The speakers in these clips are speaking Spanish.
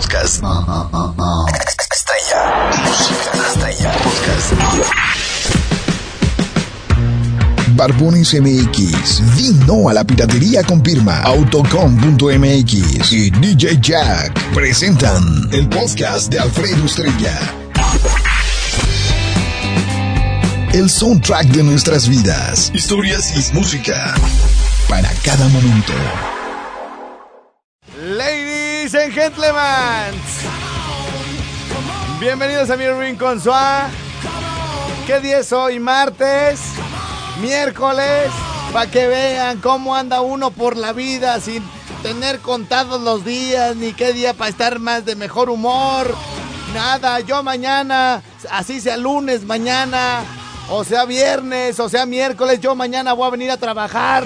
podcast. Estrella. Podcast. Barbones MX, Vino a la piratería con firma Autocom.mx y DJ Jack presentan el podcast de Alfredo Estrella. El soundtrack de nuestras vidas, historias y música para cada momento. And gentlemen, bienvenidos a mi Rincón Suá. ¿Qué día es hoy? Martes, miércoles, para que vean cómo anda uno por la vida sin tener contados los días, ni qué día para estar más de mejor humor. Nada, yo mañana, así sea lunes, mañana, o sea viernes, o sea miércoles, yo mañana voy a venir a trabajar.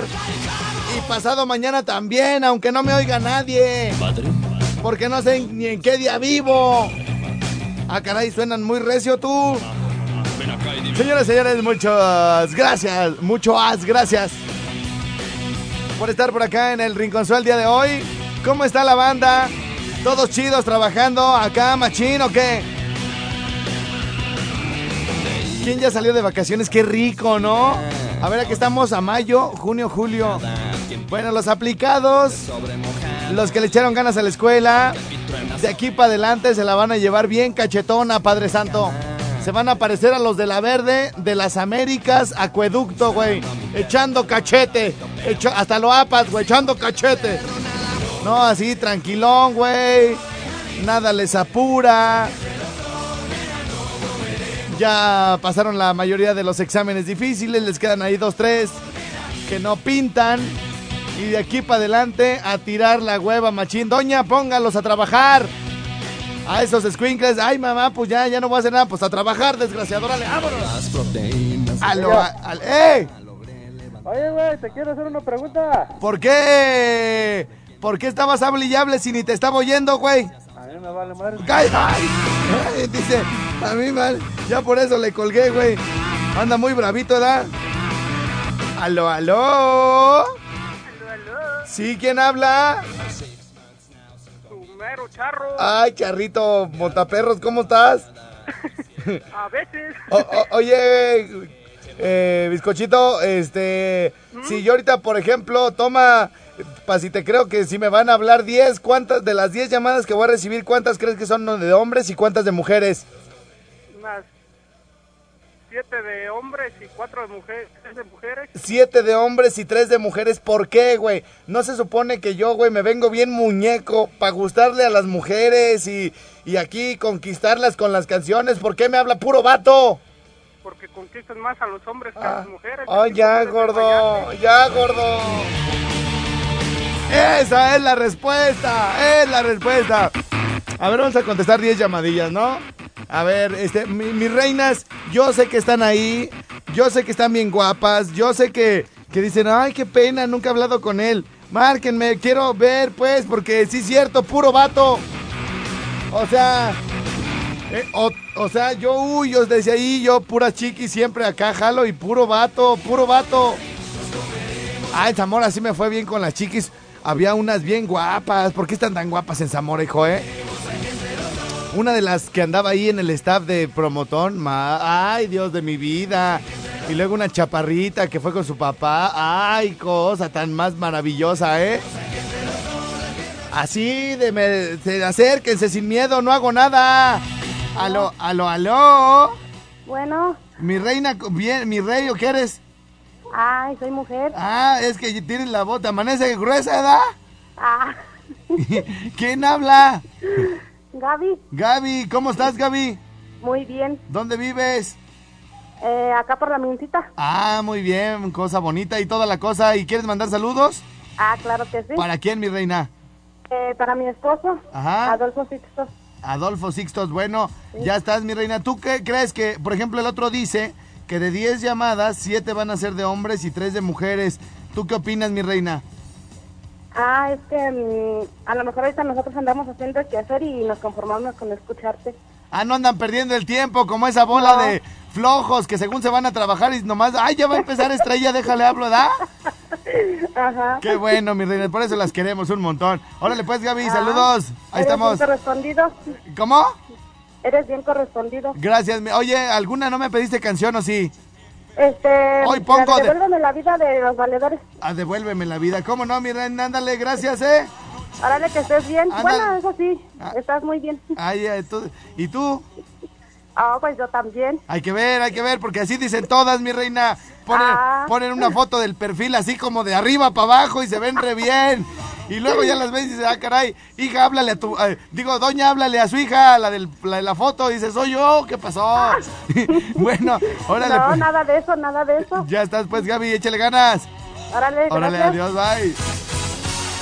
Y pasado mañana también, aunque no me oiga nadie. Porque no sé ni en qué día vivo. Ah, caray, suenan muy recio tú. Señoras y señores, muchas gracias, muchas gracias por estar por acá en el Rinconzuelo el día de hoy. ¿Cómo está la banda? ¿Todos chidos trabajando acá, machín o qué? ¿Quién ya salió de vacaciones? Qué rico, ¿no? A ver, aquí estamos a mayo, junio, julio. Bueno, los aplicados, los que le echaron ganas a la escuela, de aquí para adelante se la van a llevar bien cachetona, Padre Santo. Se van a parecer a los de la verde, de las Américas, acueducto, güey. Echando cachete. Hasta lo apas, güey, echando cachete. No, así, tranquilón, güey. Nada les apura. Ya pasaron la mayoría de los exámenes difíciles, les quedan ahí dos, tres que no pintan. Y de aquí para adelante a tirar la hueva, machín. Doña, póngalos a trabajar. A esos squinkles. Ay, mamá, pues ya, ya no voy a hacer nada. Pues a trabajar, desgraciado. Órale, vámonos. Aló, a- al- ¡Ey! Oye, güey, te quiero hacer una pregunta. ¿Por qué? ¿Por qué estabas hable y hable si ni te estaba oyendo, güey? A mí me vale madre. ¡Ay, ay! Ay, Dice, a mí mal. Ya por eso le colgué, güey. Anda muy bravito, ¿verdad? Aló, aló. ¿Sí? ¿Quién habla? Tu mero charro. Ay, charrito, montaperros, ¿cómo estás? A veces. O- o- oye, eh, bizcochito, este, si yo ahorita, por ejemplo, toma, para si te creo que si me van a hablar 10, ¿cuántas de las 10 llamadas que voy a recibir, cuántas crees que son de hombres y cuántas de mujeres? Unas siete de hombres y cuatro de mujeres. tres de mujeres. Siete de hombres y tres de mujeres, ¿por qué, güey? No se supone que yo, güey, me vengo bien muñeco para gustarle a las mujeres y, y aquí conquistarlas con las canciones. ¿Por qué me habla puro vato? Porque conquistan más a los hombres que a las mujeres. Oh, ya, gordo, ya, gordo. Esa es la respuesta, es la respuesta. A ver, vamos a contestar 10 llamadillas, ¿no? A ver, este, mi- mis reinas, yo sé que están ahí, yo sé que están bien guapas, yo sé que, que dicen, ay, qué pena, nunca he hablado con él. Márquenme, quiero ver, pues, porque sí es cierto, puro vato. O sea, eh, o, sea, yo huyo desde ahí, yo pura chiqui siempre acá jalo y puro vato, puro vato. Ay, Zamora sí me fue bien con las chiquis. Había unas bien guapas. ¿Por qué están tan guapas en Zamora, hijo, eh? Una de las que andaba ahí en el staff de promotón. ma- Ay, Dios de mi vida. Y luego una chaparrita que fue con su papá. Ay, cosa tan más maravillosa, ¿eh? Así de, me, de acérquense sin miedo, no hago nada. Aló, aló, aló. Bueno, Mi reina, bien, mi rey, ¿o qué eres? ay, soy mujer. Ah, es que tienes la bota, amanece gruesa, ¿verdad? Ah, ¿Quién habla? Gaby, Gaby, ¿cómo estás, Gaby? muy bien. ¿Dónde vives? Eh, acá por la mincita. Ah, muy bien, cosa bonita y toda la cosa. ¿Y quieres mandar saludos? Ah, claro que sí. ¿Para quién, mi reina? Eh, para mi esposo, Ajá. Adolfo Sixto. Adolfo Sixtos, bueno, ya estás, mi reina. ¿Tú qué crees que, por ejemplo, el otro dice que de 10 llamadas, 7 van a ser de hombres y 3 de mujeres? ¿Tú qué opinas, mi reina? Ah, es que mm, a lo mejor ahorita nosotros andamos haciendo qué hacer y nos conformamos con escucharte. Ah, no andan perdiendo el tiempo como esa bola No. de flojos que según se van a trabajar y nomás, ay, ya va a empezar estrella, déjale hablo, ¿da? Ajá. Qué bueno, mi reina, por eso las queremos un montón. Órale pues, Gaby, saludos. Ahí ¿Eres estamos. bien correspondido? ¿Cómo? ¿Eres bien correspondido? Gracias. Oye, ¿alguna no me pediste canción o sí? Este... Hoy pongo la de Devuélveme la vida de los valedores. Ah, devuélveme la vida. ¿Cómo no, mi reina? Ándale, gracias, ¿eh? Órale, que estés bien. Ándale. Bueno, eso sí, Ah. estás muy bien. Ay, ay, tú- ¿Y tú? Ah, pues yo también. Hay que ver, hay que ver, porque así dicen todas, mi reina. Ponen, Ah. ponen una foto del perfil así como de arriba para abajo y se ven re bien. Y luego ya las ves y dices, ah, caray, hija, háblale a tu... eh, digo, doña, háblale a su hija, la, del, la de la foto. Y dice, soy yo, ¿qué pasó? bueno, órale, no, pues. nada de eso, nada de eso. Ya estás, pues, Gaby, échale ganas. Órale, Órale, gracias. adiós, bye.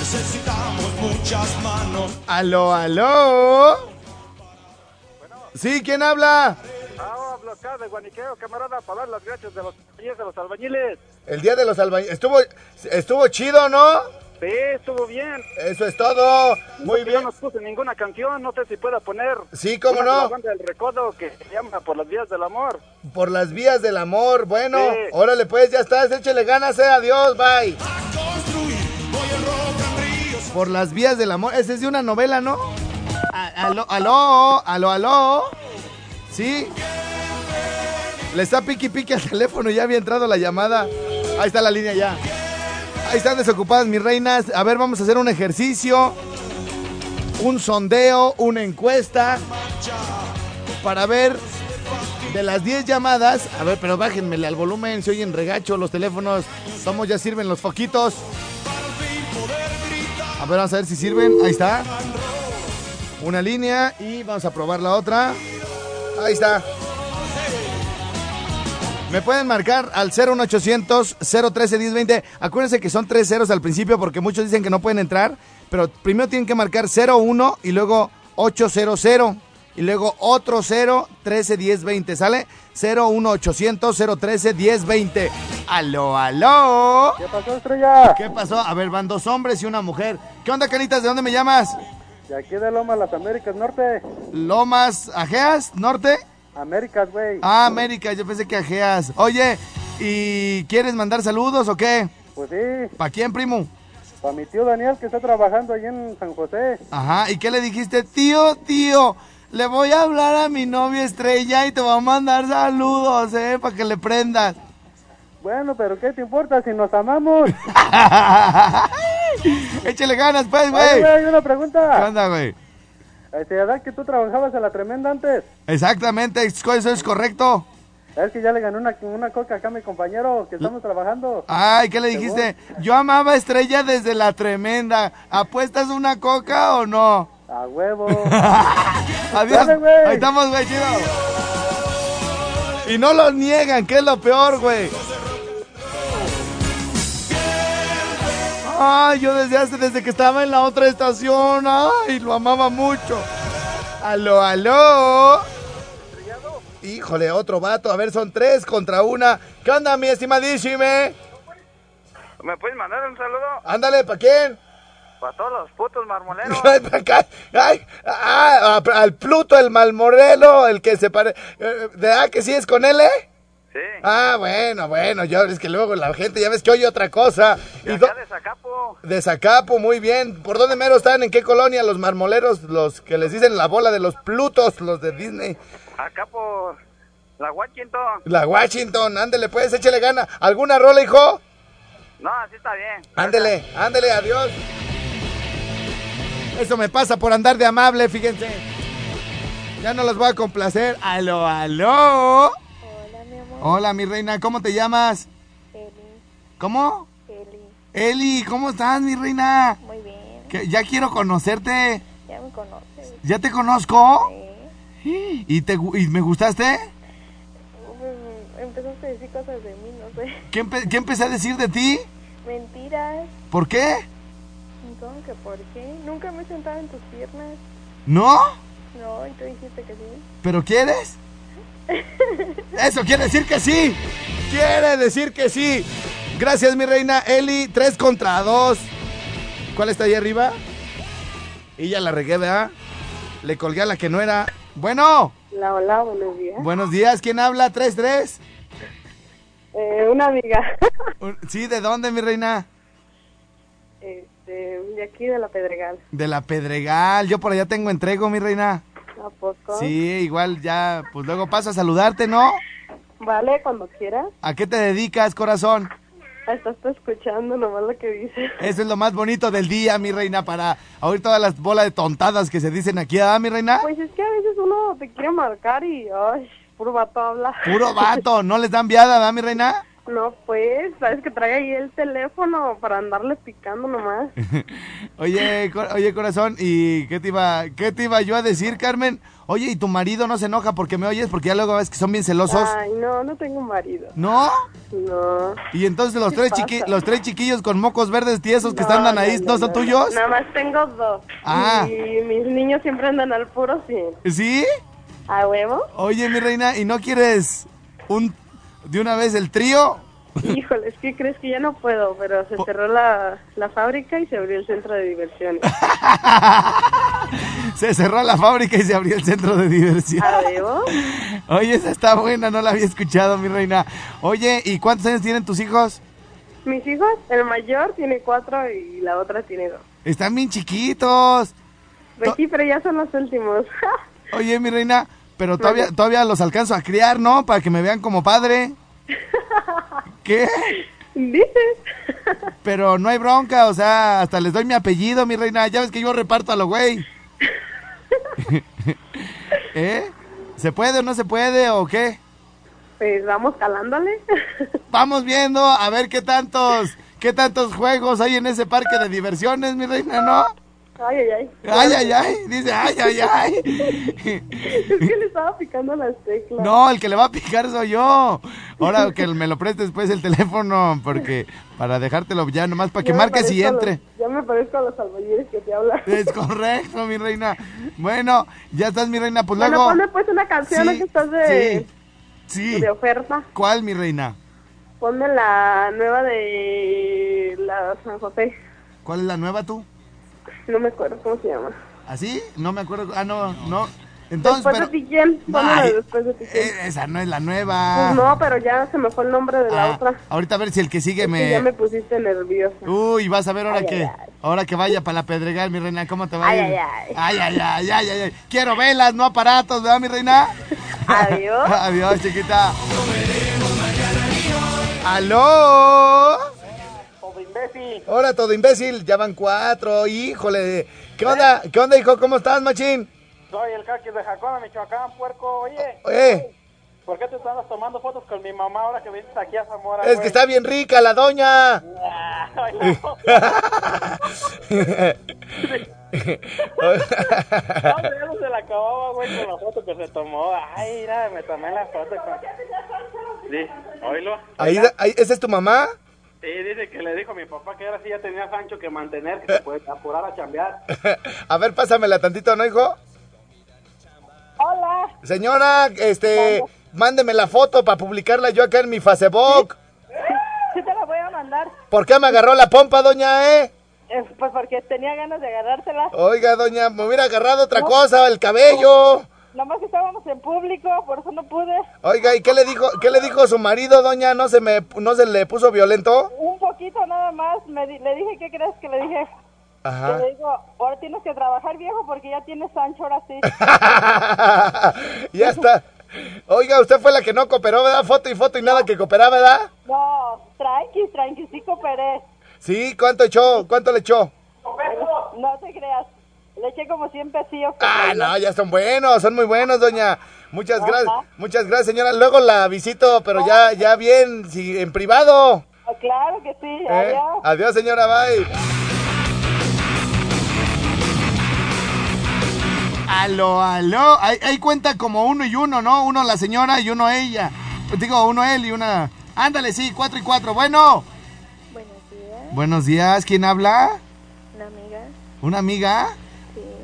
Necesitamos muchas manos. Aló, aló. Sí, ¿quién habla? Ah, hablo acá de Guaniqueo, camarada, para dar las gracias de los días de los albañiles. El día de los albañiles. Estuvo, estuvo chido, ¿no? Sí, estuvo bien. Eso es todo. Muy Yo bien. no puse ninguna canción, no sé si pueda poner. Sí, cómo una de no. La banda del recodo que se llama Por las vías del amor. Por las vías del amor. Bueno, Sí. órale pues, ya estás. Échale ganas, eh. Adiós, bye. Por las vías del amor. Esa es de una novela, ¿no? A- Aló, aló, aló, aló. ¿Sí? Le está piqui piqui al teléfono. Ya había entrado la llamada. Ahí está la línea ya. Ahí están desocupadas mis reinas. A ver, vamos a hacer un ejercicio. Un sondeo, una encuesta. Para ver de las 10 llamadas, a ver, pero bájenmele al volumen, se oyen regacho los teléfonos, somos ya sirven los foquitos. A ver, vamos a ver si sirven, ahí está. Una línea y vamos a probar la otra. Ahí está. Me pueden marcar al 01800 013 1020. Acuérdense que son tres ceros al principio porque muchos dicen que no pueden entrar, pero primero tienen que marcar 01 y luego 800 y luego otro 0 13 10 20, ¿sale? 01800 013 10 20. Aló, aló. ¿Qué pasó, Estrella? ¿Qué pasó? A ver, van dos hombres y una mujer. ¿Qué onda, canitas? ¿De dónde me llamas? De aquí de Loma, las Américas Norte. Lomas, Ajeas, Norte. Américas, güey. Ah, América, yo pensé que Ajeas. Oye, ¿y quieres mandar saludos o qué? Pues sí, ¿Para quién, primo? para mi tío Daniel que está trabajando ahí en San José. Ajá, ¿y qué le dijiste? Tío, tío, le voy a hablar a mi novia estrella y te voy a mandar saludos, ¿eh? Para que le prendas. Bueno, pero ¿qué te importa si nos amamos? Échale ganas, pues, güey. hay una ¿Qué pregunta. onda, güey? Este, ¿verdad que tú trabajabas en la tremenda antes? Exactamente, eso es correcto. Es que ya le gané una, una coca acá a mi compañero que estamos trabajando. Ay, ¿qué le dijiste? Yo amaba Estrella desde la tremenda. ¿Apuestas una coca o no? A huevo. Adiós. Dale, güey. Ahí estamos, güey, chido. Y no lo niegan, que es lo peor, güey. Ay, yo desde hace, desde que estaba en la otra estación, ay, lo amaba mucho. Aló, aló. Híjole, otro vato. A ver, son tres contra una. ¿Qué onda, mi estimadísime? ¿Me puedes mandar un saludo? Ándale, ¿para quién? Para todos los putos marmoleros. Ay, acá. Ay, ah, al Pluto, el Malmorelo, el que se parece. ¿Verdad que sí es con él, eh? Sí. Ah, bueno, bueno, yo es que luego la gente ya ves que oye otra cosa. Y de Zacapo. de Zacapo, muy bien. ¿Por dónde mero están? ¿En qué colonia los marmoleros? Los que les dicen la bola de los Plutos, los de Disney. Acá por la Washington. La Washington, ándele pues, échele gana. ¿Alguna rola, hijo? No, así está bien. Ándele, ándele, adiós. Eso me pasa por andar de amable, fíjense. Ya no los voy a complacer. Aló, aló. Hola, mi reina, ¿cómo te llamas? Eli, ¿Cómo? Eli. Eli, ¿cómo estás, mi reina? Muy bien. Ya quiero conocerte. Ya me conoces. ¿Ya te conozco? ¿Eh? ¿Y, te, y me gustaste? Pues, empezaste a decir cosas de mí, no sé. ¿Qué, empe- qué empecé a decir de ti? Mentiras. ¿Por qué? ¿Cómo que por qué? Nunca me he sentado en tus piernas. ¿No? No, y tú dijiste que sí. ¿Pero quieres? Eso quiere decir que sí. Quiere decir que sí. Gracias, mi reina Eli. Tres contra dos. ¿Cuál está ahí arriba? Y ya la regué, ¿verdad? Le colgué a la que no era. Bueno, Hola, hola, buenos días. buenos días. ¿Quién habla? ¿Tres, tres? Eh, una amiga. Sí, ¿de dónde, mi reina? Este, de aquí de la Pedregal. De la Pedregal. Yo por allá tengo entrego, mi reina. ¿A poco? Sí, igual ya, pues luego paso a saludarte, ¿no? Vale, cuando quieras. ¿A qué te dedicas, corazón? Estás escuchando nomás lo que dice. Eso es lo más bonito del día, mi reina, para oír todas las bolas de tontadas que se dicen aquí, ¿ah, mi reina? Pues es que a veces uno te quiere marcar y, ay, puro vato habla. Puro vato, ¿no les dan viada, ¿ah, mi reina? No, pues, sabes que trae ahí el teléfono para andarle picando nomás. Oye, cor- oye, corazón, ¿y qué te iba, qué te iba yo a decir, Carmen? Oye, ¿y tu marido no se enoja porque me oyes? Porque ya luego ves que son bien celosos. Ay, no, no tengo marido. ¿No? No. Y entonces los ¿Qué tres, chiqui- los tres chiquillos con mocos verdes tiesos que No, están ahí, ¿no, no, son tuyos? Nada más tengo dos. Ah. Y mis niños siempre andan al puro sí. ¿Sí? ¿A huevo? Oye, mi reina, ¿y no quieres un de una vez el trío? Híjole, es que crees que ya no puedo, pero se cerró la, la fábrica y se abrió el centro de diversiones. Se cerró la fábrica y se abrió el centro de diversión. ¿A huevo? Oye, esa está buena, no la había escuchado, mi reina. Oye, ¿y cuántos años tienen tus hijos? Mis hijos, el mayor tiene cuatro y la otra tiene dos. Están bien chiquitos. Pues sí, pero ya son los últimos. Oye, mi reina, pero todavía, todavía los alcanzo a criar, ¿no? Para que me vean como padre. ¿Qué? Dices. Pero no hay bronca, o sea, hasta les doy mi apellido, mi reina. Ya ves que yo reparto a lo güey. ¿Eh? ¿Se puede o no se puede o qué? Pues vamos calándole. Vamos viendo a ver qué tantos, qué tantos juegos hay en ese parque de diversiones, mi reina, ¿no? Ay, ay, ay. Ay, ay, ay, dice, ay, ay, ay. Es que le estaba picando las teclas. No, el que le va a picar soy yo. Ahora que me lo prestes después el teléfono, porque para dejártelo ya nomás para que marques y los- entre. ya me parezco a los albañiles que te hablan. Es correcto, mi reina. Bueno, ya estás, mi reina, pues Bueno, luego. ponme pues una canción ¿no? que estás de, sí, sí. de oferta. ¿Cuál, mi reina? Ponme la nueva de la San José. ¿Cuál es la nueva tú? No me acuerdo cómo se llama. ¿Así? No me acuerdo. Ah, no, no. Entonces, después pero. de ti quién. Pónmela Ay, de después de eh, esa no es la nueva. Pues no, pero ya se me fue el nombre de la Ah, otra. ahorita a ver si el que sigue Es que me. ya me pusiste nerviosa. Uy, vas a ver ahora Ay, que. ay, ay. Ahora que vaya para la Pedregal, mi reina, ¿cómo te va a Ay, ir? ay, ay. Ay, ay, ay, ay, ay, ay. Quiero velas, no aparatos, ¿verdad, mi reina? Adiós. Adiós, chiquita. ¡Aló! Imbécil. Hola, todo imbécil. Ya van cuatro, híjole. ¿Qué onda? ¿Qué onda, hijo? ¿Cómo estás, machín? Soy el caqui de Jacona, Michoacán, puerco. Oye, Eh, ¿por qué te andas tomando fotos con mi mamá ahora que viniste aquí a Zamora? es que está bien rica la doña. No. No, ya no se la acababa, güey, con la foto que se tomó. Ay, mira, me tomé la foto con... Sí, oílo. Ahí, ahí, ¿Esa es tu mamá? Sí, dice que le dijo a mi papá que ahora sí ya tenía Sancho que mantener, que se puede apurar a chambear. A ver, pásamela tantito, ¿no, hijo? Hola. Señora, este, mándeme la foto para publicarla yo acá en mi Facebook. Sí te la voy a mandar. ¿Por qué me agarró la pompa, doña, eh? Eh, pues porque tenía ganas de agarrársela. Oiga, doña, me hubiera agarrado otra cosa, el cabello. Nomás que estábamos en público, por eso no pude. Oiga, ¿y qué le dijo, qué le dijo su marido, doña? ¿No se me, no se le puso violento? Un poquito nada más. Me di- le dije, ¿qué crees que le dije? Ajá. Le digo, ahora tienes que trabajar viejo porque ya tienes Sancho ahora sí. ya está. Oiga, usted fue la que no cooperó, ¿verdad? Foto y foto y nada que cooperaba, ¿verdad? No, tranqui, tranqui, sí cooperé. Sí, ¿cuánto echó? ¿Cuánto le echó? Le eché como 100 pesillos. Ah, no, ya son buenos, son muy buenos, doña. Muchas Ajá. gracias, muchas gracias, señora. Luego la visito, pero ya, ya bien, sí, en privado. Ah, Claro que sí, ¿eh? adiós. Adiós, señora, bye. Aló, aló. Ahí, ahí cuenta como uno y uno, ¿no? Uno la señora y uno ella. Pues digo, uno él y una. Ándale, sí, cuatro y cuatro. Bueno. Buenos días, Buenos días, ¿quién habla? una amiga. ¿Una amiga?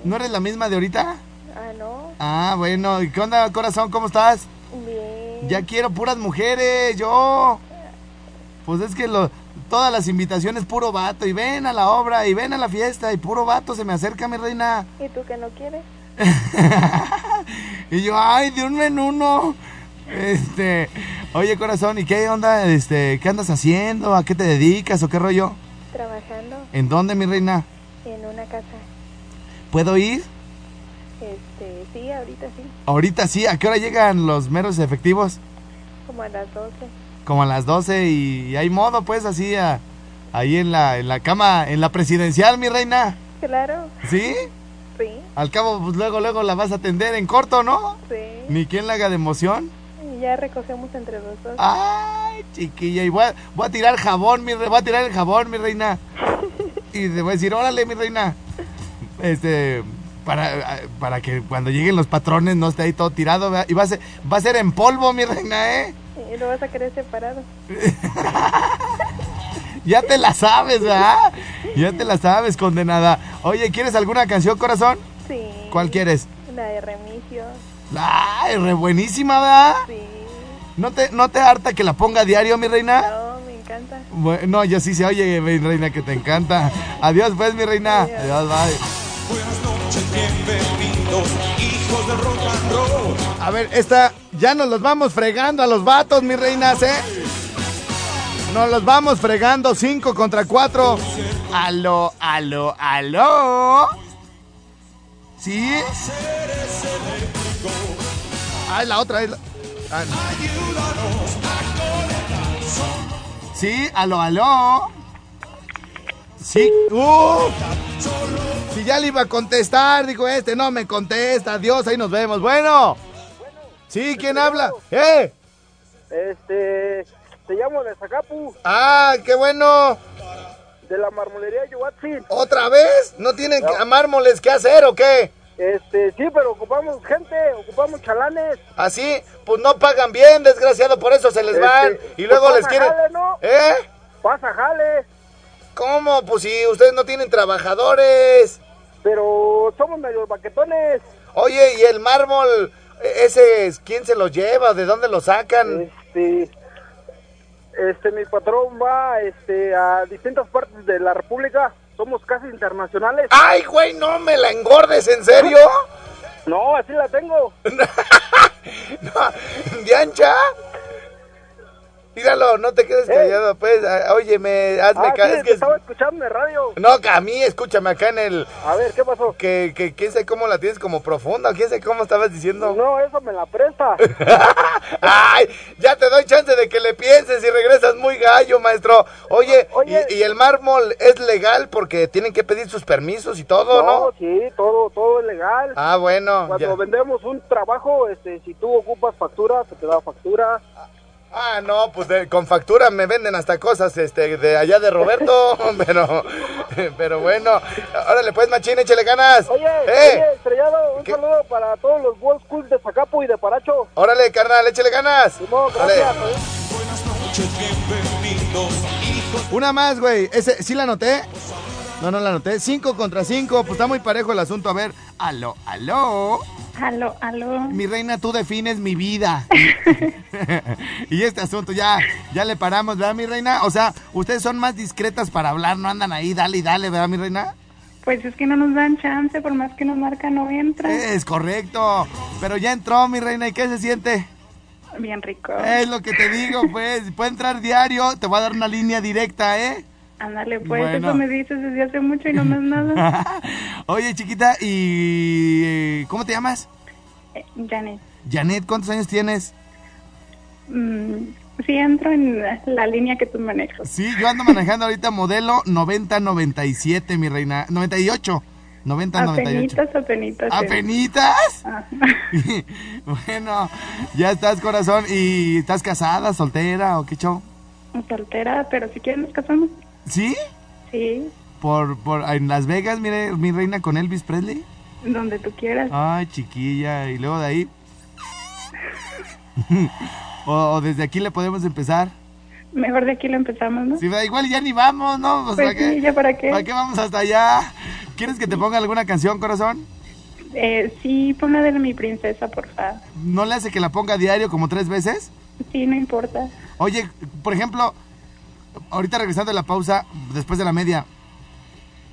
¿No eres la misma de ahorita? Ah, no. Ah, bueno. ¿Y qué onda, corazón? ¿Cómo estás? Bien. Ya quiero puras mujeres, yo. Pues es que lo, todas las invitaciones puro vato. Y ven a la obra, y ven a la fiesta, y puro vato se me acerca, mi reina. ¿Y tú que no quieres? y yo, ay, de uno en uno. Este, oye, corazón, ¿y qué onda? Este, ¿qué andas haciendo? ¿A qué te dedicas o qué rollo? Trabajando ¿En dónde, mi reina? en una casa. ¿Puedo ir? Este, sí, ahorita sí, Ahorita sí. ¿A qué hora llegan los meros efectivos? como a las 12. Como a las 12 y, y hay modo, pues, así, a- ahí en la, en la cama, en la presidencial, mi reina. Claro, ¿Sí? sí, Al cabo, pues luego, luego la vas a atender en corto, ¿no? sí. Ni quien la haga de emoción. Y ya recogemos entre los dos. Ay, chiquilla, y voy a, voy a tirar jabón, mi re- voy a tirar el jabón, mi reina. Y te voy a decir, órale, mi reina. Este, para, para que cuando lleguen los patrones no esté ahí todo tirado, ¿verdad? Y va a ser, va a ser en polvo, mi reina, ¿eh? Y lo vas a querer separado. Ya te la sabes, ¿verdad? Ya te la sabes, condenada. Oye, ¿quieres alguna canción, corazón? Sí. ¿Cuál quieres? La de Remigio. Ay, re buenísima, ¿verdad? Sí. ¿No te, ¿No te harta que la ponga a diario, mi reina? No, me encanta. Bueno, no, yo sí se oye, mi reina, que te encanta. Adiós, pues, mi reina. Adiós. Adiós, bye. Bienvenidos, hijos del rock and roll. A ver, esta, ya nos los vamos fregando a los vatos, mis reinas, ¿eh? Nos los vamos fregando, cinco contra cuatro. Aló, aló, aló. ¿Sí? Ah, es la otra. Es la... ah, no. Sí, aló, aló. Sí. ¡Uh! Si ya le iba a contestar, digo este, no me contesta. Adiós, ahí nos vemos. Bueno. Sí, ¿quién habla? ¡Eh! Este, te llamo de Zacapu, ¡Ah, qué bueno! de la marmolería Yuatzin. ¿Otra vez? ¿No tienen que- mármoles que hacer o qué? Este, sí, pero ocupamos gente, ocupamos chalanes. Así, pues no pagan bien, desgraciado, por eso se les Este, van. Y pues luego les quieren... jale, ¿no? ¿Eh? Pasa jale, ¿Cómo? Pues si ustedes no tienen trabajadores. pero somos medio baquetones. Oye, ¿y el mármol, e- ese, quién se lo lleva? ¿De dónde lo sacan? Este, este, mi patrón va, este, a distintas partes de la república. Somos casi internacionales. ¡Ay, güey, no me la engordes, ¿en serio? No, así la tengo. No, ¿Diancha? Míralo, no te quedes callado, pues. Óyeme, hazme Ah, ca- sí, es te que... estaba escuchando en radio. No, a mí, escúchame acá en el... A ver, ¿qué pasó? Que, que quién sabe cómo la tienes como profunda, quién sabe cómo estabas diciendo. No, eso me la presta. Ay, ya te doy chance de que le pienses y regresas muy gallo, maestro. Oye, Oye. Y, y el mármol es legal porque tienen que pedir sus permisos y todo, ¿no? No, sí, todo, todo es legal. Ah, bueno. Cuando ya. vendemos un trabajo, este, si tú ocupas factura, se te da factura. Ah, no, pues de- con factura me venden hasta cosas este, de allá de Roberto, pero, pero bueno. Órale, pues, machín, échale ganas. Oye, ¡Eh! oye, estrellado, un ¿Qué? saludo para todos los World Schools de Zacapu y de Paracho. Órale, carnal, échale ganas. Órale. gracias. Buenas noches, bienvenidos, hijos Una más, güey. Ese, ¿Sí la anoté? No, no la anoté. Cinco contra cinco. Pues está muy parejo el asunto. A ver, aló, aló. Aló, aló. Mi reina, tú defines mi vida. y este asunto ya, ya le paramos, ¿verdad, mi reina? O sea, ustedes son más discretas para hablar, no andan ahí, dale y dale, ¿verdad, mi reina? Pues es que no nos dan chance, por más que nos marca no entra. Es correcto. Pero ya entró, mi reina, ¿y qué se siente? Bien rico. Es lo que te digo, pues. Puede entrar diario, te voy a dar una línea directa, ¿eh? Ándale, pues Bueno. eso me dices desde hace mucho y no más nada. Oye, chiquita, ¿y eh, cómo te llamas? Eh, Janet, Janet, ¿cuántos años tienes? mm, sí entro en la, línea que tú manejas. Sí, yo ando manejando ahorita modelo 9097, mi reina. 98. 9098. Apenitas, apenitas. sí. ¿Apenitas? Ah, bueno, ya estás, corazón. ¿Y estás casada, soltera o qué show? soltera, pero si quieres nos casamos. ¿Sí? Sí, Por, por, en Las Vegas, mire, mi reina con Elvis Presley. donde tú quieras. Ay, chiquilla. Y luego de ahí. o, o desde aquí le podemos empezar. Mejor de aquí lo empezamos, ¿no? Sí, igual ya ni vamos, ¿no? Pues ¿para sí, qué? ¿ya para qué? ¿Para qué vamos hasta allá? ¿Quieres que te ponga alguna canción, corazón? Eh, sí, pon la de mi princesa, por favor. ¿No le hace que la ponga a diario como tres veces? Sí, no importa. Oye, por ejemplo, ahorita regresando a la pausa, después de la media,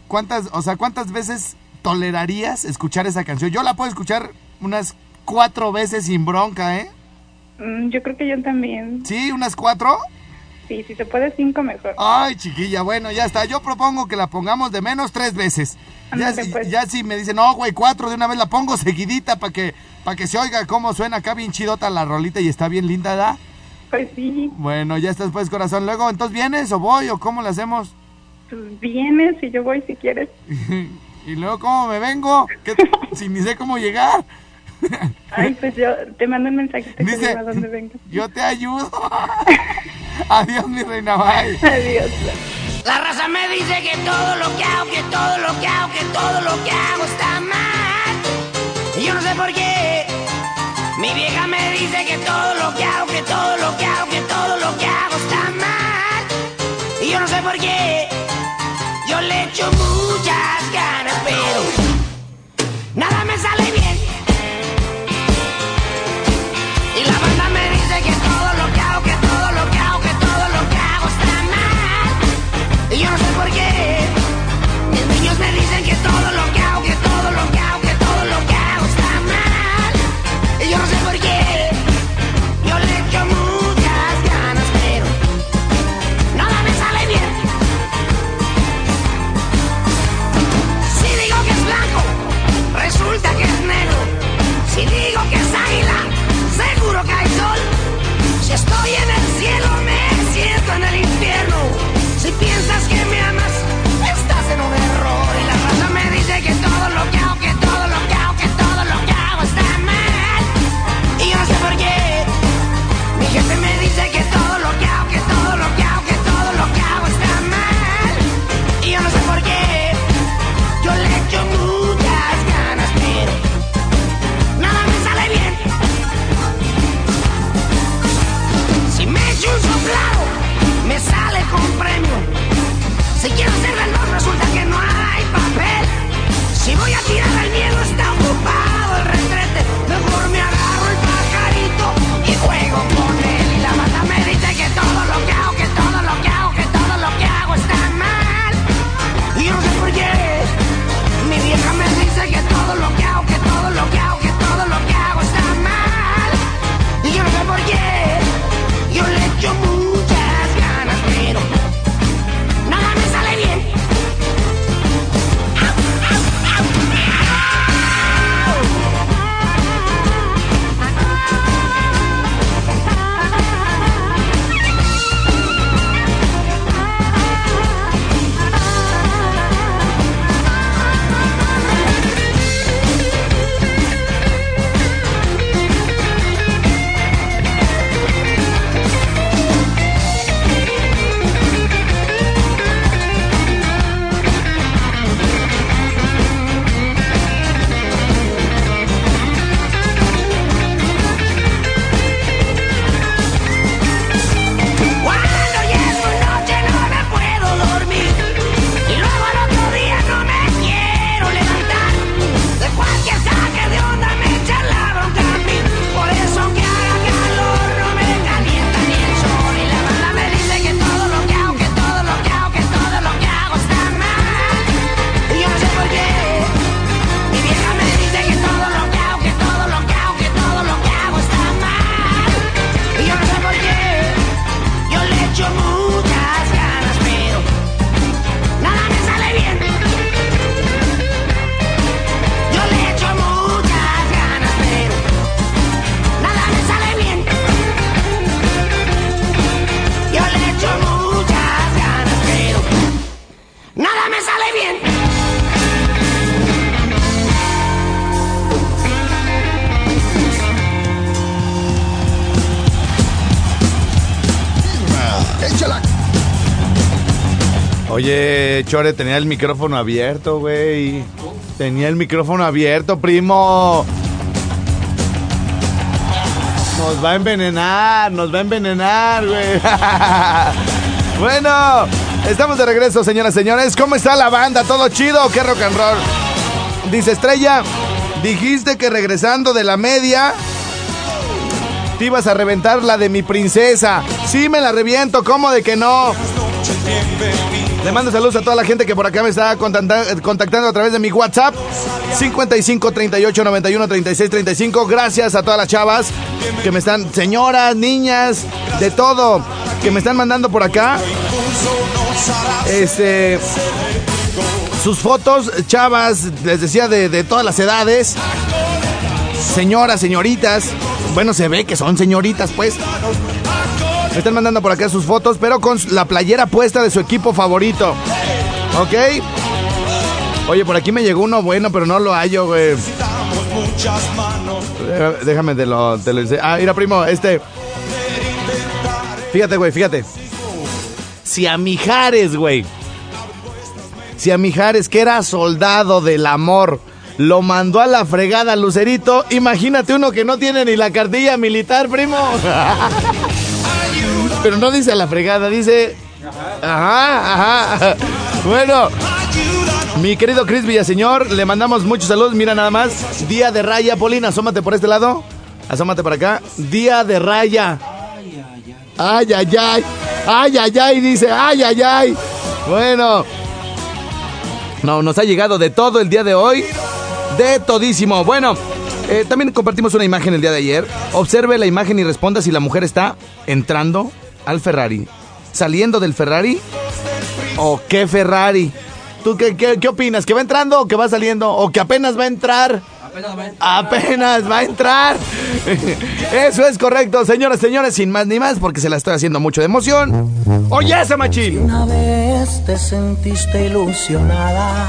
¿cuántas, o sea, cuántas veces tolerarías escuchar esa canción? Yo la puedo escuchar unas cuatro veces sin bronca, ¿eh? Mm, yo creo que yo también. ¿Sí? ¿Unas cuatro? Sí, si se puede cinco mejor. Ay, chiquilla, bueno, ya está. Yo propongo que la pongamos de menos tres veces. Ya, si, pues. ya si me dicen, no, güey, cuatro, de una vez la pongo seguidita para que, para que se oiga cómo suena acá bien chidota la rolita y está bien linda, ¿da? pues sí. Bueno, ya estás pues, corazón. Luego, ¿entonces vienes o voy o cómo le hacemos? Pues vienes y yo voy si quieres. ¿Y luego cómo me vengo? si ni sé cómo llegar. Ay, pues yo te mando un mensajito Dice, a dónde vengo. Yo te ayudo. Adiós, mi reina, bye. Adiós. La raza me dice que todo lo que hago, que todo lo que hago, que todo lo que hago está mal. Y yo no sé por qué. Mi vieja me dice que todo lo que hago, que todo lo que hago, que todo lo que hago está mal. Y yo no sé por qué. Yo le echo muchas ganas, pero nada me sale. Chore, tenía el micrófono abierto, güey. Tenía el micrófono abierto, primo. Nos va a envenenar, nos va a envenenar, güey. bueno, estamos de regreso, señoras y señores. ¿Cómo está la banda? ¿Todo chido? ¿Qué rock and roll? Dice Estrella, dijiste que regresando de la media te ibas a reventar la de mi princesa. Sí, me la reviento, ¿cómo de que no? Le mando saludos a toda la gente que por acá me está eh, contactando a través de mi WhatsApp. 55 38 91 36 35. Gracias a todas las chavas que me están, señoras, niñas, de todo, que me están mandando por acá. Este. Sus fotos, chavas, les decía, de, de todas las edades. Señoras, señoritas. Bueno, se ve que son señoritas, pues. Me están mandando por acá sus fotos, pero con la playera puesta de su equipo favorito. ¿Ok? Oye, por aquí me llegó uno bueno, pero no lo hallo, güey. Deja- Déjame de lo, te lo Ah, mira, primo, este. Fíjate, güey, fíjate. Si a Mijares, güey. Si a Mijares, que era soldado del amor, lo mandó a la fregada Lucerito, imagínate uno que no tiene ni la cartilla militar, primo. Pero no dice a la fregada, dice. Ajá, ajá. Bueno, mi querido Chris Villaseñor, le mandamos muchos saludos. Mira nada más. Día de raya, Polina, asómate por este lado. Asómate para acá. Día de raya. Ay, ay, ay. Ay, ay, ay, dice. Ay, ay, ay. Bueno. No, nos ha llegado de todo el día de hoy. De todísimo. Bueno, eh, también compartimos una imagen el día de ayer. Observe la imagen y responda si la mujer está entrando al Ferrari. Saliendo del Ferrari. ¿O qué Ferrari? ¿Tú qué, qué, qué opinas? ¿Que va entrando o que va saliendo? ¿O que apenas va a entrar? Apenas va a entrar. Eso es correcto, señoras, señores, sin más ni más, porque se la estoy haciendo mucho de emoción. Oye, ese machín. Una vez te sentiste ilusionada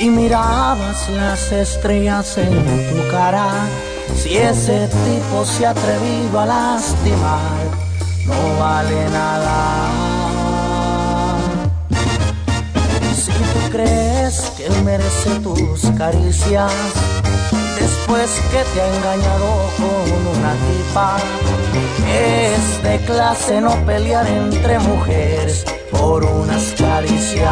y mirabas las estrellas en tu cara. Si ese tipo se ha atrevido a lastimar, no vale nada. Si tú crees que él merece tus caricias, después que te ha engañado con una tipa, es de clase no pelear entre mujeres por unas caricias.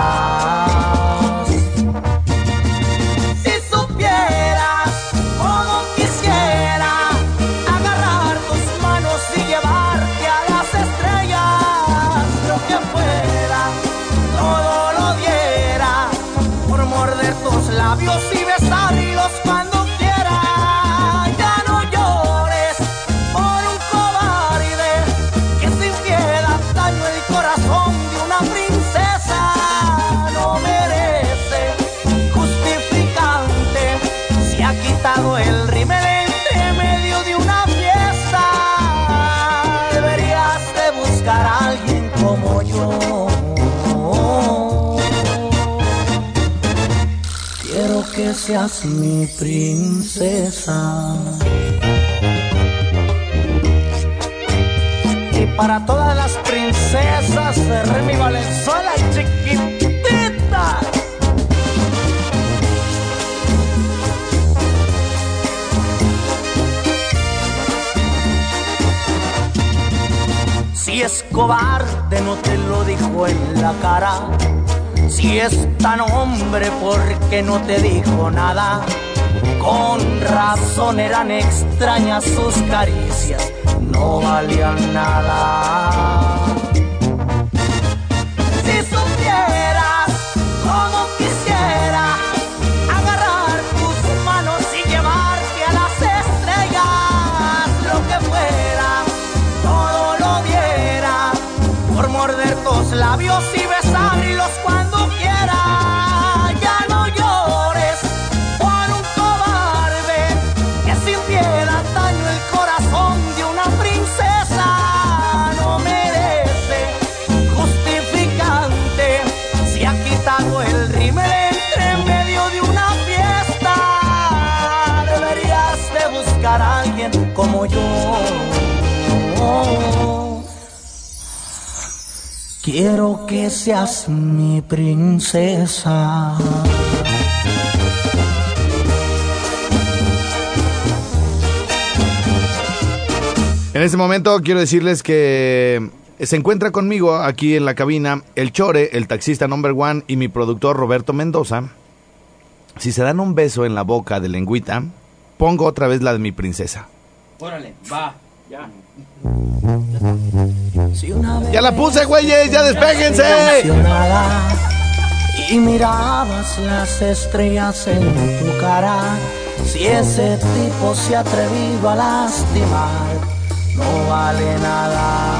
Seas mi princesa. Y para todas las princesas de Remy Valenzuela, chiquitita. Si es cobarde no te lo dijo en la cara. Si es tan hombre porque no te dijo nada. Con razón eran extrañas sus caricias, no valían nada. Si supieras cómo quisiera agarrar tus manos y llevarte a las estrellas, lo que fuera, todo lo diera por morder tus labios y yo. Quiero que seas mi princesa. En este momento quiero decirles que se encuentra conmigo aquí en la cabina el Chore, el taxista number one y mi productor Roberto Mendoza. Si se dan un beso en la boca de lengüita, pongo otra vez la de mi princesa. Órale, va. Ya. Ya la puse, güeyes, ya despéjense. Y mirabas las estrellas en tu cara. Si ese tipo se ha atrevido a lastimar, no vale nada.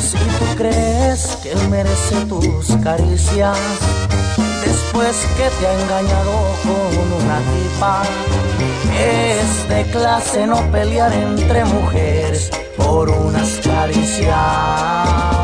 Si tú crees que él merece tus caricias, después que te ha engañado con una tipa. Es de clase no pelear entre mujeres por unas caricias.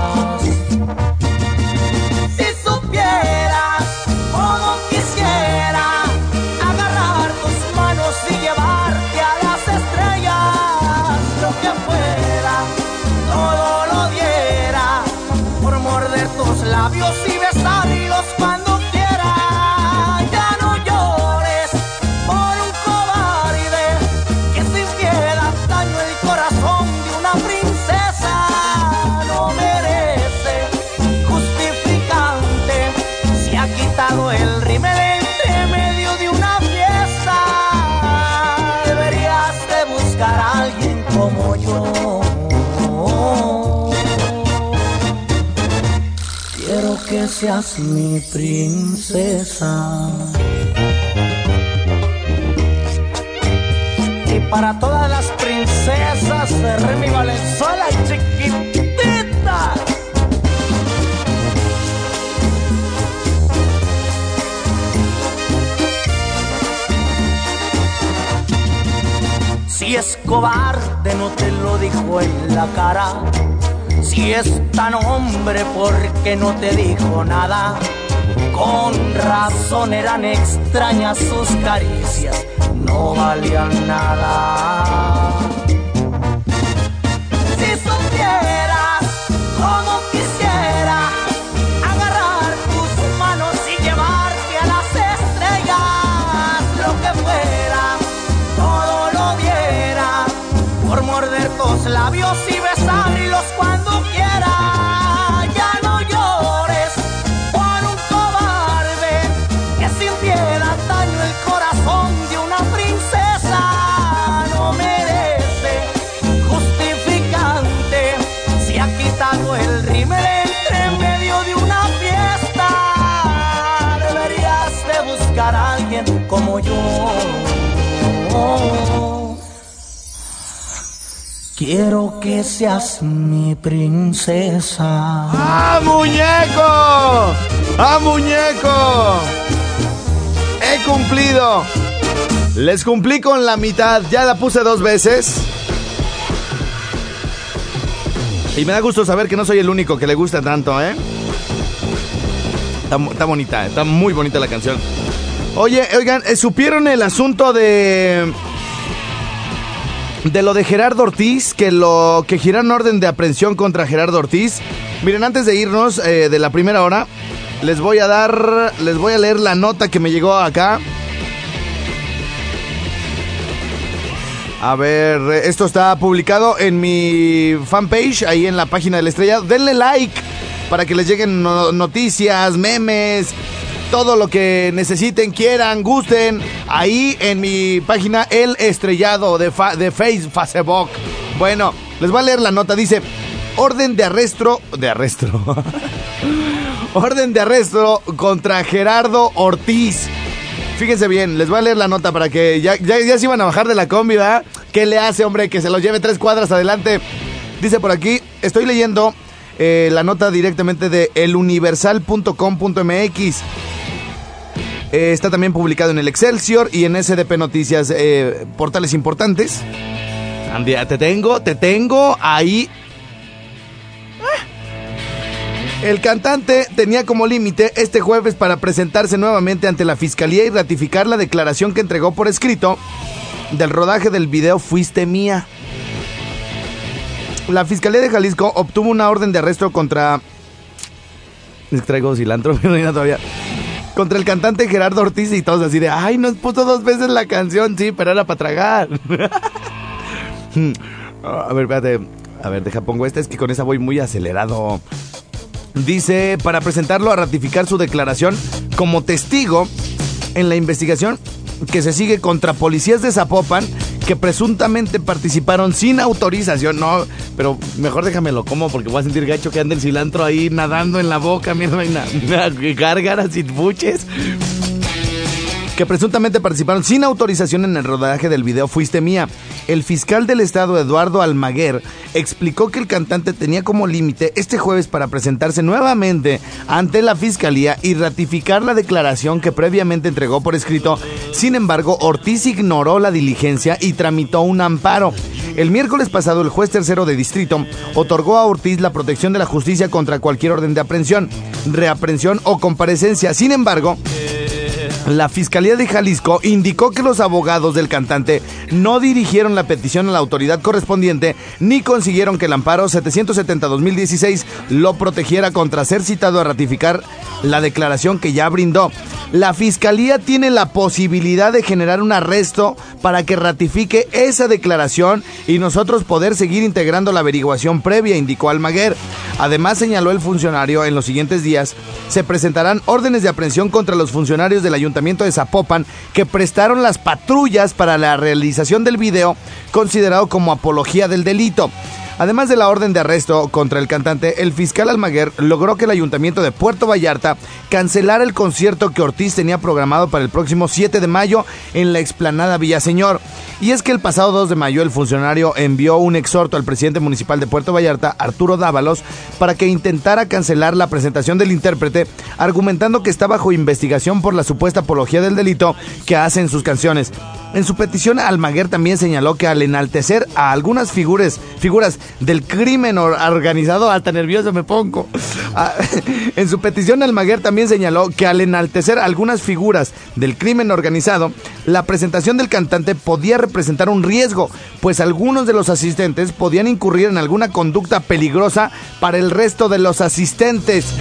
Seas mi princesa. Y para todas las princesas de Remy Valenzuela, chiquitita. Si es cobarde, no te lo dijo en la cara. Si es tan hombre, porque no te dijo nada? Con razón eran extrañas sus caricias, no valían nada. Quiero que seas mi princesa. ¡Ah, muñeco! ¡Ah, muñeco! He cumplido. Les cumplí con la mitad. Ya la puse dos veces. Y me da gusto saber que no soy el único que le gusta tanto, ¿eh? Está, bonita, está muy bonita la canción. Oye, oigan, ¿eh, ¿supieron el asunto de... De lo de Gerardo Ortiz, que lo que giraron orden de aprehensión contra Gerardo Ortiz. Miren, antes de irnos eh, de la primera hora, les voy a dar, les voy a leer la nota que me llegó acá. A ver, eh, esto está publicado en mi fanpage, ahí en la página de la estrella. Denle like para que les lleguen no- noticias, memes, todo lo que necesiten, quieran, gusten. Ahí en mi página El Estrellado de, de Face, Facebook. Bueno, les voy a leer la nota. Dice, orden de arresto, de arresto. orden de arresto contra Gerardo Ortiz. Fíjense bien, les voy a leer la nota para que ya, ya, ya se iban a bajar de la combi, ¿verdad? ¿Qué le hace, hombre, que se los lleve tres cuadras adelante? Dice por aquí, estoy leyendo eh, la nota directamente de eluniversal.com.mx. Eh, está también publicado en el Excelsior y en SDP Noticias, eh, portales importantes. Andy, te tengo, te tengo ahí El cantante tenía como límite este jueves para presentarse nuevamente ante la fiscalía y ratificar la declaración que entregó por escrito del rodaje del video Fuiste Mía. La fiscalía de Jalisco obtuvo una orden de arresto contra. Traigo cilantro, no todavía. Contra el cantante Gerardo Ortiz y todos así de. ¡Ay, nos puso dos veces la canción! Sí, pero era para tragar. A ver, espérate. A ver, deja, pongo esta. Es que con esa voy muy acelerado. Dice, para presentarlo a ratificar su declaración como testigo en la investigación que se sigue contra policías de Zapopan que presuntamente participaron sin autorización. No, pero mejor déjamelo como porque voy a sentir gacho que ande el cilantro ahí nadando en la boca, mira, gárgaras y buches. Que presuntamente participaron sin autorización en el rodaje del video Fuiste Mía. El fiscal del estado Eduardo Almaguer explicó que el cantante tenía como límite este jueves para presentarse nuevamente ante la fiscalía y ratificar la declaración que previamente entregó por escrito. Sin embargo, Ortiz ignoró la diligencia y tramitó un amparo. El miércoles pasado, el juez tercero de distrito otorgó a Ortiz la protección de la justicia contra cualquier orden de aprehensión, reaprehensión o comparecencia. Sin embargo, la Fiscalía de Jalisco indicó que los abogados del cantante no dirigieron la petición a la autoridad correspondiente ni consiguieron que el amparo 770-2016 lo protegiera contra ser citado a ratificar la declaración que ya brindó. La Fiscalía tiene la posibilidad de generar un arresto para que ratifique esa declaración y nosotros poder seguir integrando la averiguación previa, indicó Almaguer. Además, señaló el funcionario, en los siguientes días se presentarán órdenes de aprehensión contra los funcionarios del Ayuntamiento de Zapopan que prestaron las patrullas para la realización del video considerado como apología del delito. Además de la orden de arresto contra el cantante, el fiscal Almaguer logró que el ayuntamiento de Puerto Vallarta cancelara el concierto que Ortiz tenía programado para el próximo 7 de mayo en la explanada Villaseñor. Y es que el pasado 2 de mayo el funcionario envió un exhorto al presidente municipal de Puerto Vallarta, Arturo Dávalos, para que intentara cancelar la presentación del intérprete, argumentando que está bajo investigación por la supuesta apología del delito que hace en sus canciones. En su petición, Almaguer también señaló que al enaltecer a algunas figuras, figuras del crimen organizado, hasta nervioso me pongo. Ah, en su petición, Almaguer también señaló que al enaltecer algunas figuras del crimen organizado, la presentación del cantante podía representar un riesgo, pues algunos de los asistentes podían incurrir en alguna conducta peligrosa para el resto de los asistentes.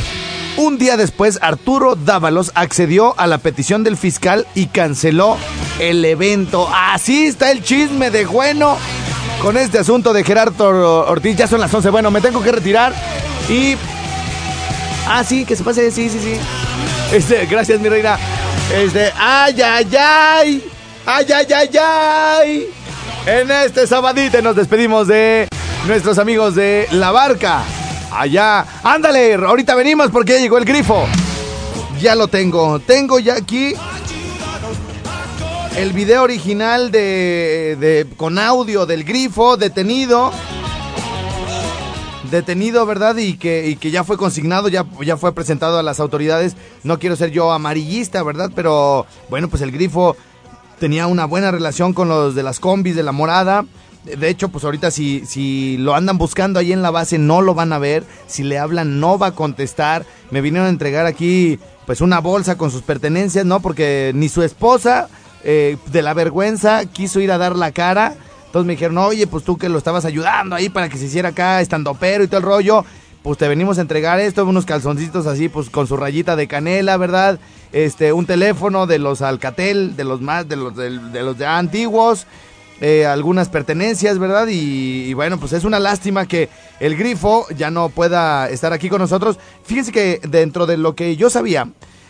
Un día después, Arturo Dávalos accedió a la petición del fiscal y canceló el evento. Así está el chisme de bueno con este asunto de Gerardo Ortiz. Ya son las 11. Bueno, me tengo que retirar y... Ah, sí, que se pase. Sí, sí, sí. Este, gracias, mi reina. Este, ay, ay, ay. Ay, ay, ay, ay. En este sabadito nos despedimos de nuestros amigos de La Barca. Allá. Ándale, ahorita venimos porque ya llegó el grifo. Ya lo tengo. Tengo ya aquí el video original de, de, con audio del grifo detenido. Detenido, ¿verdad? Y que, y que ya fue consignado, ya, ya fue presentado a las autoridades. No quiero ser yo amarillista, ¿verdad? Pero bueno, pues el grifo tenía una buena relación con los de las combis de la morada. De hecho, pues ahorita si, si lo andan buscando ahí en la base no lo van a ver. Si le hablan no va a contestar. Me vinieron a entregar aquí pues una bolsa con sus pertenencias, ¿no? Porque ni su esposa eh, de la vergüenza quiso ir a dar la cara. Entonces me dijeron, oye, pues tú que lo estabas ayudando ahí para que se hiciera acá estando pero y todo el rollo. Pues te venimos a entregar esto, unos calzoncitos así, pues con su rayita de canela, ¿verdad? Este, un teléfono de los Alcatel, de los más, de los de, de los de antiguos. Eh, algunas pertenencias, ¿verdad? Y, bueno, pues es una lástima que el grifo ya no pueda estar aquí con nosotros. Fíjense que dentro de lo que yo sabía,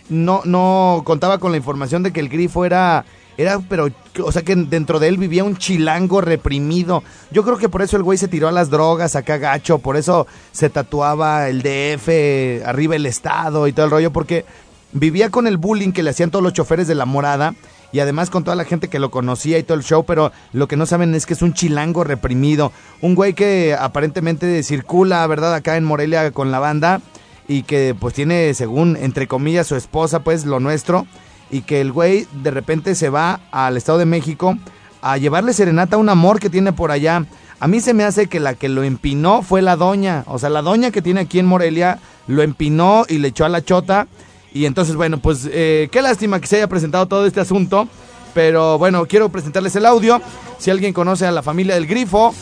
no, no contaba con la información de que el grifo era, era, pero, o sea que dentro de él vivía un chilango reprimido. Yo creo que por eso el güey se tiró a las drogas acá gacho, por eso se tatuaba el DF, arriba el Estado y todo el rollo, porque vivía con el bullying que le hacían todos los choferes de la morada y además con toda la gente que lo conocía y todo el show, pero lo que no saben es que es un chilango reprimido, un güey que aparentemente circula, ¿verdad?, acá en Morelia con la banda y que pues tiene, según, entre comillas, su esposa, pues lo nuestro, y que el güey de repente se va al Estado de México a llevarle serenata a un amor que tiene por allá. A mí se me hace que la que lo empinó fue la doña, o sea, la doña que tiene aquí en Morelia lo empinó y le echó a la chota y entonces, bueno, pues eh, qué lástima que se haya presentado todo este asunto. Pero bueno, quiero presentarles el audio. Si alguien conoce a la familia del Grifo,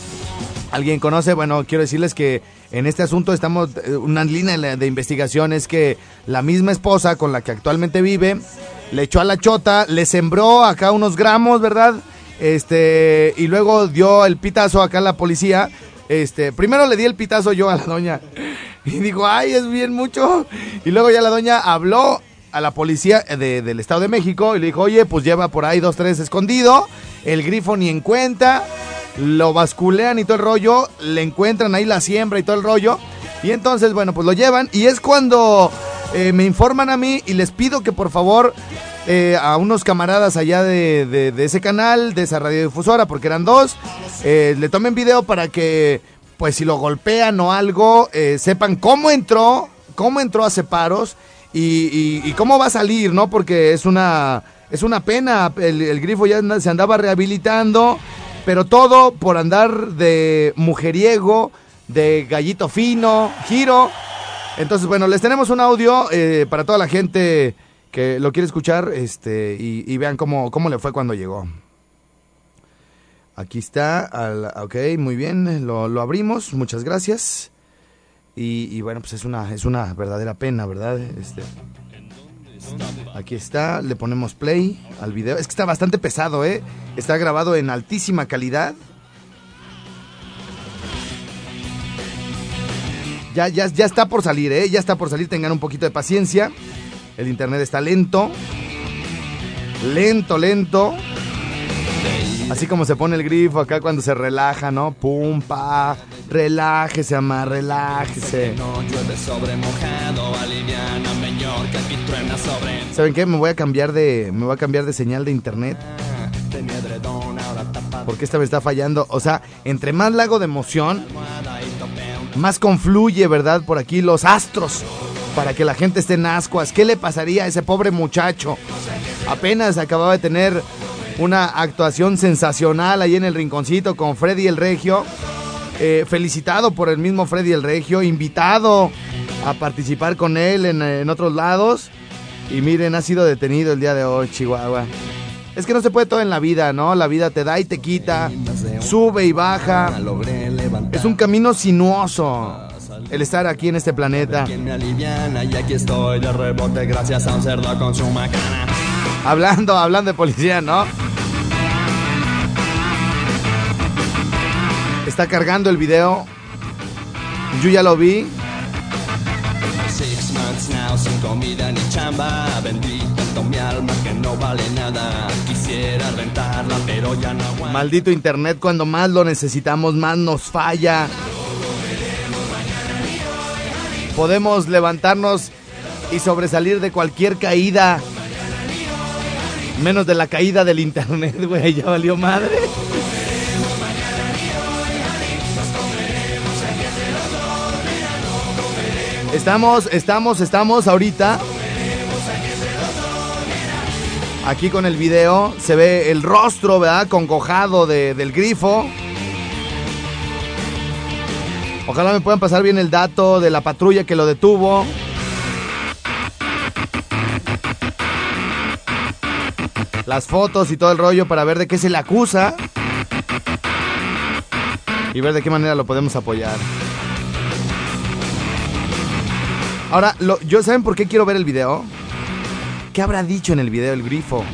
alguien conoce, bueno, quiero decirles que en este asunto estamos, una línea de investigación es que la misma esposa con la que actualmente vive, le echó a la chota, le sembró acá unos gramos, ¿verdad? Este, y luego dio el pitazo acá a la policía. Este, primero le di el pitazo yo a la doña. Y dijo, ay, es bien mucho. Y luego ya la doña habló a la policía de, del Estado de México y le dijo, oye, pues lleva por ahí dos, tres escondido. El grifo ni en cuenta. Lo basculean y todo el rollo. Le encuentran ahí la siembra y todo el rollo. Y entonces, bueno, pues lo llevan. Y es cuando eh, me informan a mí y les pido que por favor eh, a unos camaradas allá de, de- ese canal, de esa radiodifusora, porque eran dos. eh, le tomen video para que, pues si lo golpean o algo, eh, sepan cómo entró, cómo entró a separos y, cómo va a salir, ¿no? Porque es una, es una pena. El, el grifo ya se andaba rehabilitando, pero todo por andar de mujeriego, de gallito fino, giro. Entonces, bueno, les tenemos un audio eh, para toda la gente que lo quiere escuchar este, y, y vean cómo, cómo le fue cuando llegó. Aquí está, al- ok, muy bien, lo, abrimos, muchas gracias. Y, y bueno, pues es una, es una verdadera pena, ¿verdad? Este, aquí está, le ponemos play al video. Es que está bastante pesado, ¿eh? Está grabado en altísima calidad. Ya, ya, ya está por salir, ¿eh? Ya está por salir, tengan un poquito de paciencia. El internet está lento. Lento, lento. Así como se pone el grifo acá cuando se relaja, ¿no? Pum, pa. Relájese, ama, relájese. ¿Saben qué? Me voy a cambiar de. Me voy a cambiar de señal de internet. tapado Porque esta me está fallando. O sea, entre más la hago de emoción, más confluye, ¿verdad? Por aquí los astros. Para que la gente esté en ascuas. ¿Qué le pasaría a ese pobre muchacho? Apenas acababa de tener una actuación sensacional ahí en el rinconcito con Freddy el Regio. Eh, felicitado por el mismo Freddy el Regio. Invitado a participar con él en, en otros lados. Y miren, ha sido detenido el día de hoy, Chihuahua. Es que no se puede todo en la vida, ¿no? La vida te da y te quita, sube y baja. Es un camino sinuoso el estar aquí en este planeta. Hablando, hablando de policía, ¿no? Está cargando el video. Yo ya lo vi. Six months now sin comida ni chamba Vendí tanto mi alma que no vale nada Quisiera rentarla pero ya no aguanto Maldito internet, cuando más lo necesitamos, más nos falla. Podemos levantarnos y sobresalir de cualquier caída. Menos de la caída del internet, güey, ya valió madre. Estamos, estamos, estamos ahorita. Aquí con el video se ve el rostro, ¿verdad? Concojado de- del grifo. Ojalá me puedan pasar bien el dato de la patrulla que lo detuvo. Las fotos y todo el rollo para ver de qué se le acusa. Y ver de qué manera lo podemos apoyar. Ahora, yo, ¿saben por qué quiero ver el video? ¿Qué habrá dicho en el video el grifo?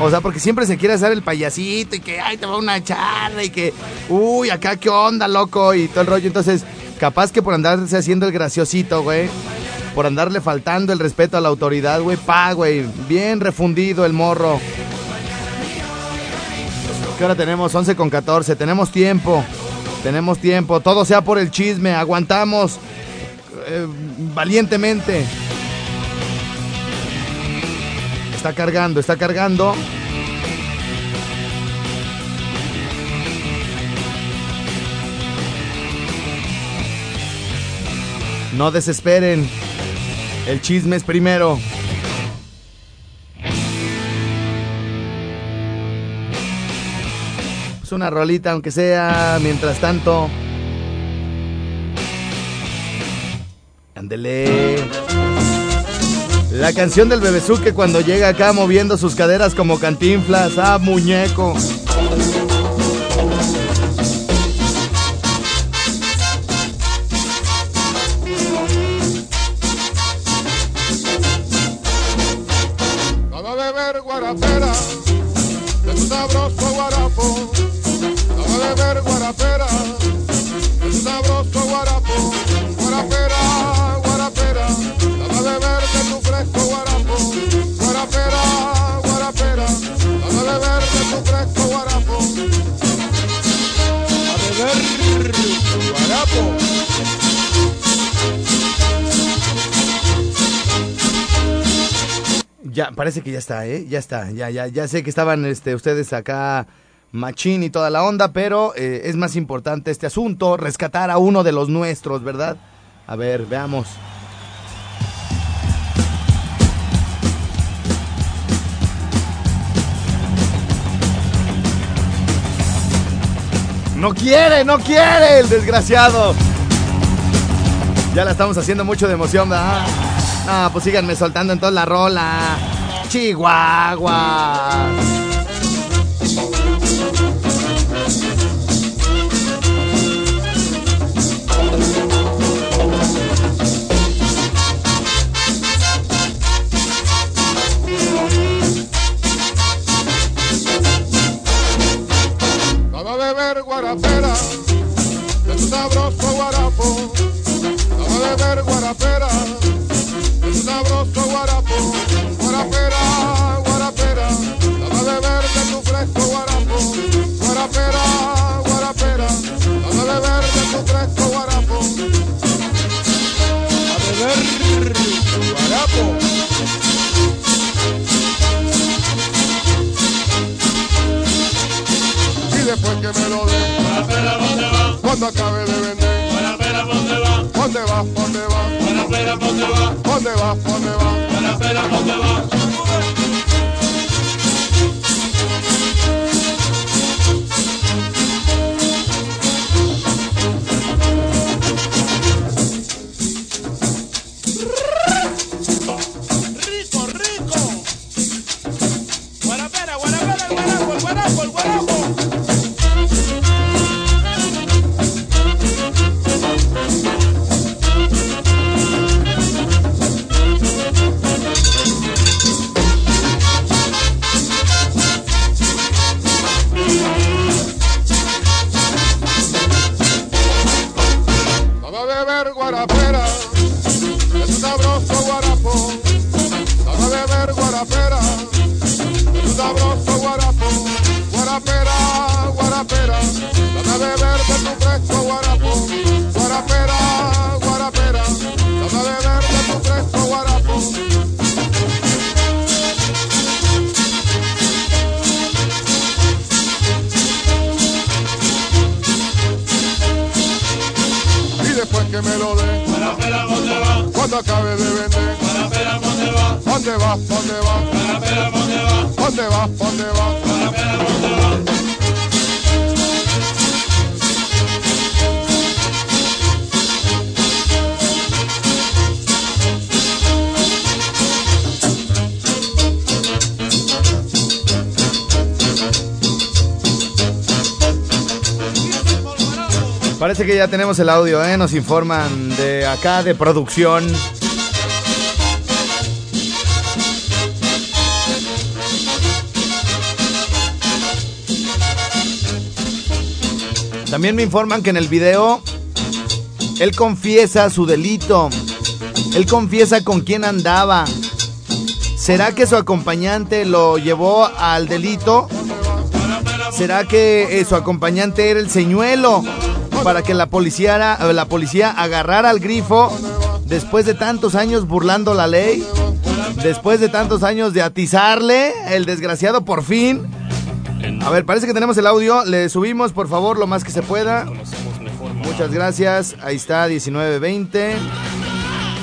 O sea, porque siempre se quiere hacer el payasito y que, ay, te va una charla y que, uy, acá qué onda, loco, y todo el rollo. Entonces, capaz que por andarse haciendo el graciosito, güey, por andarle faltando el respeto a la autoridad, güey, pa, güey, bien refundido el morro. ¿Qué hora tenemos? 11 con 14, tenemos tiempo, tenemos tiempo, todo sea por el chisme, aguantamos eh, valientemente. Está cargando, está cargando. No desesperen. El chisme es primero. Pues una rolita, aunque sea, mientras tanto. La canción del bebezuque cuando llega acá moviendo sus caderas como cantinflas. Ah, muñeco. Dame a beber guarapera de sabroso guarapo. Parece que ya está, ¿eh? Ya está, ya, ya, ya sé que estaban este, ustedes acá machín y toda la onda, pero eh, es más importante este asunto, rescatar a uno de los nuestros, ¿verdad? A ver, veamos. No quiere, no quiere el desgraciado. Ya la estamos haciendo mucho de emoción, ¿verdad? Ah, pues síganme soltando en toda la rola. Chihuahua. Dame a beber guarapera de tu sabroso guarapo. A beber guarapera de tu sabroso guarapo. Guarapera, guarapera. Dame de tu fresco guarapo. Guarapera, guarapera. Dame de tu fresco guarapo. Parece que ya tenemos el audio, ¿eh? Nos informan de acá, de producción. También me informan que en el video él confiesa su delito. Él confiesa con quién andaba. ¿Será que su acompañante lo llevó al delito? ¿Será que eh, su acompañante era el señuelo para que la policía, era- la policía agarrara al grifo después de tantos años burlando la ley? Después de tantos años de atizarle, el desgraciado por fin. A ver, parece que tenemos el audio. Le subimos, por favor, lo más que se pueda. Muchas gracias. Ahí está, 1920.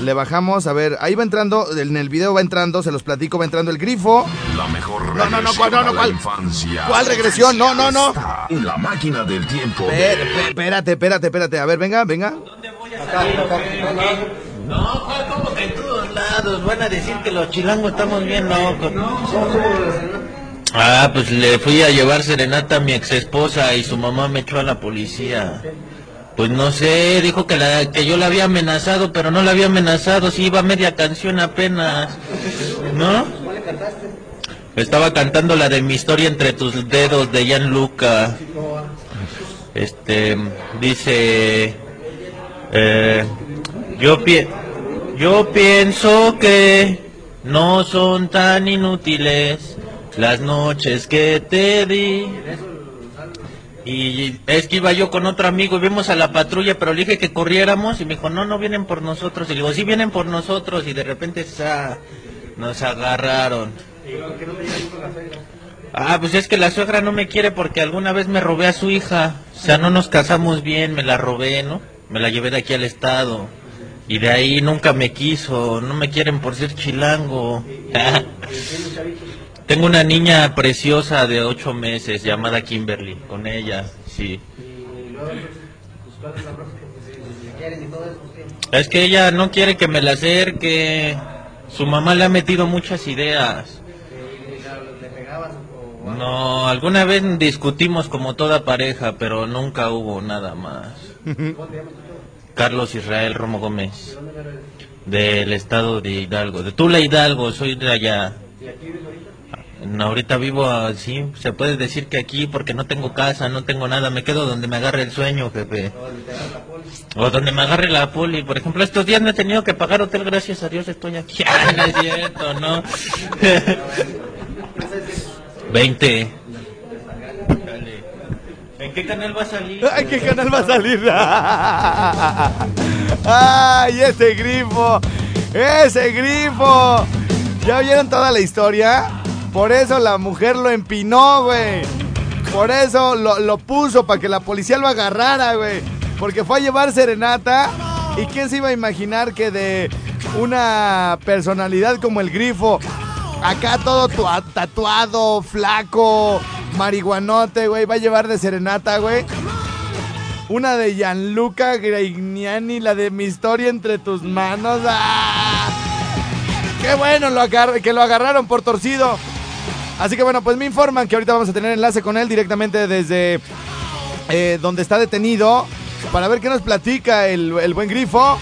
Le bajamos, a ver, ahí va entrando, en el video va entrando, se los platico, va entrando el grifo. La mejor No, no, no, ¿cuál? No, no, a ¿cuál? infancia. ¿Cuál regresión? No, no, no. La máquina del tiempo. de- Espérate, espérate, espérate. A ver, venga, venga. No, ¿cuál? ¿cómo que en todos lados? Van a decir que los chilangos estamos bien locos. Ah, pues le fui a llevar serenata a mi ex esposa y su mamá me echó a la policía. Pues no sé, dijo que, la, que yo la había amenazado, pero no la había amenazado, si iba media canción apenas. ¿No? Estaba cantando la de mi historia entre tus dedos de Gianluca. Este, dice, eh, yo, yo pienso que no son tan inútiles las noches que te di. Y es que iba yo con otro amigo y vimos a la patrulla, pero le dije que corriéramos y me dijo, no, no vienen por nosotros. Y le digo, sí vienen por nosotros. Y de repente esa Nos agarraron. Ah, pues es que la suegra no me quiere porque alguna vez me robé a su hija. O sea, no nos casamos bien, me la robé, ¿no? Me la llevé de aquí al estado. Y de ahí nunca me quiso, no me quieren por ser chilango. Tengo una niña preciosa de ocho meses llamada Kimberly, con ella, sí. Es que ella no quiere que me la acerque. Su mamá le ha metido muchas ideas. No, alguna vez discutimos como toda pareja, pero nunca hubo nada más. Carlos Israel Romo Gómez, del estado de Hidalgo, de Tula Hidalgo, soy de allá. Ahorita vivo así, se puede decir que aquí porque no tengo casa, no tengo nada, me quedo donde me agarre el sueño, jefe. O donde me agarre la poli. Por ejemplo, estos días no he tenido que pagar hotel, gracias a Dios estoy aquí. Ay, no es cierto, ¿no? 20. ¿En qué canal va a salir? ¿En qué canal va a salir? ¡Ay, ese grifo! ¡Ese grifo! ¿Ya oyeron toda la historia? Por eso la mujer lo empinó, güey. Por eso lo, puso, para que la policía lo agarrara, güey. Porque fue a llevar serenata. ¿Y quién se iba a imaginar que de una personalidad como el grifo, acá todo tua- tatuado, flaco, marihuanote, güey, va a llevar de serenata, güey? Una de Gianluca Grignani, la de mi historia entre tus manos. ¡Ah! ¡Qué bueno que lo agarraron por torcido! Así que bueno, pues me informan que ahorita vamos a tener enlace con él directamente desde eh, donde está detenido para ver qué nos platica el, buen grifo.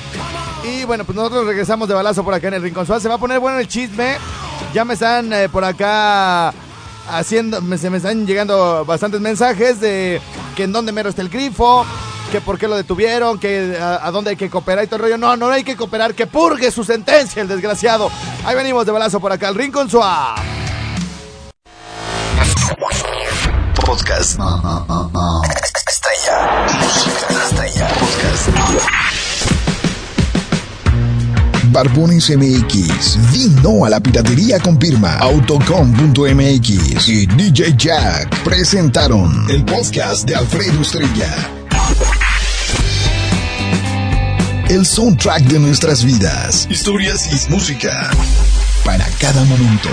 Y bueno, pues nosotros regresamos de balazo por acá en el Rincón Suárez. Se va a poner bueno el chisme. Ya me están eh, por acá haciendo, se me están llegando bastantes mensajes de que en dónde mero está el grifo, que por qué lo detuvieron, que a, a dónde hay que cooperar y todo el rollo. No, no hay que cooperar, que purgue su sentencia el desgraciado. Ahí venimos de balazo por acá, el Rincón Suárez. Podcast. Estrella. Música estrella. Podcast. Barbones MX. Di no a la piratería con firma. Autocom.mx y DJ Jack presentaron el podcast de Alfredo Estrella. El soundtrack de nuestras vidas. Historias y música. Para cada momento.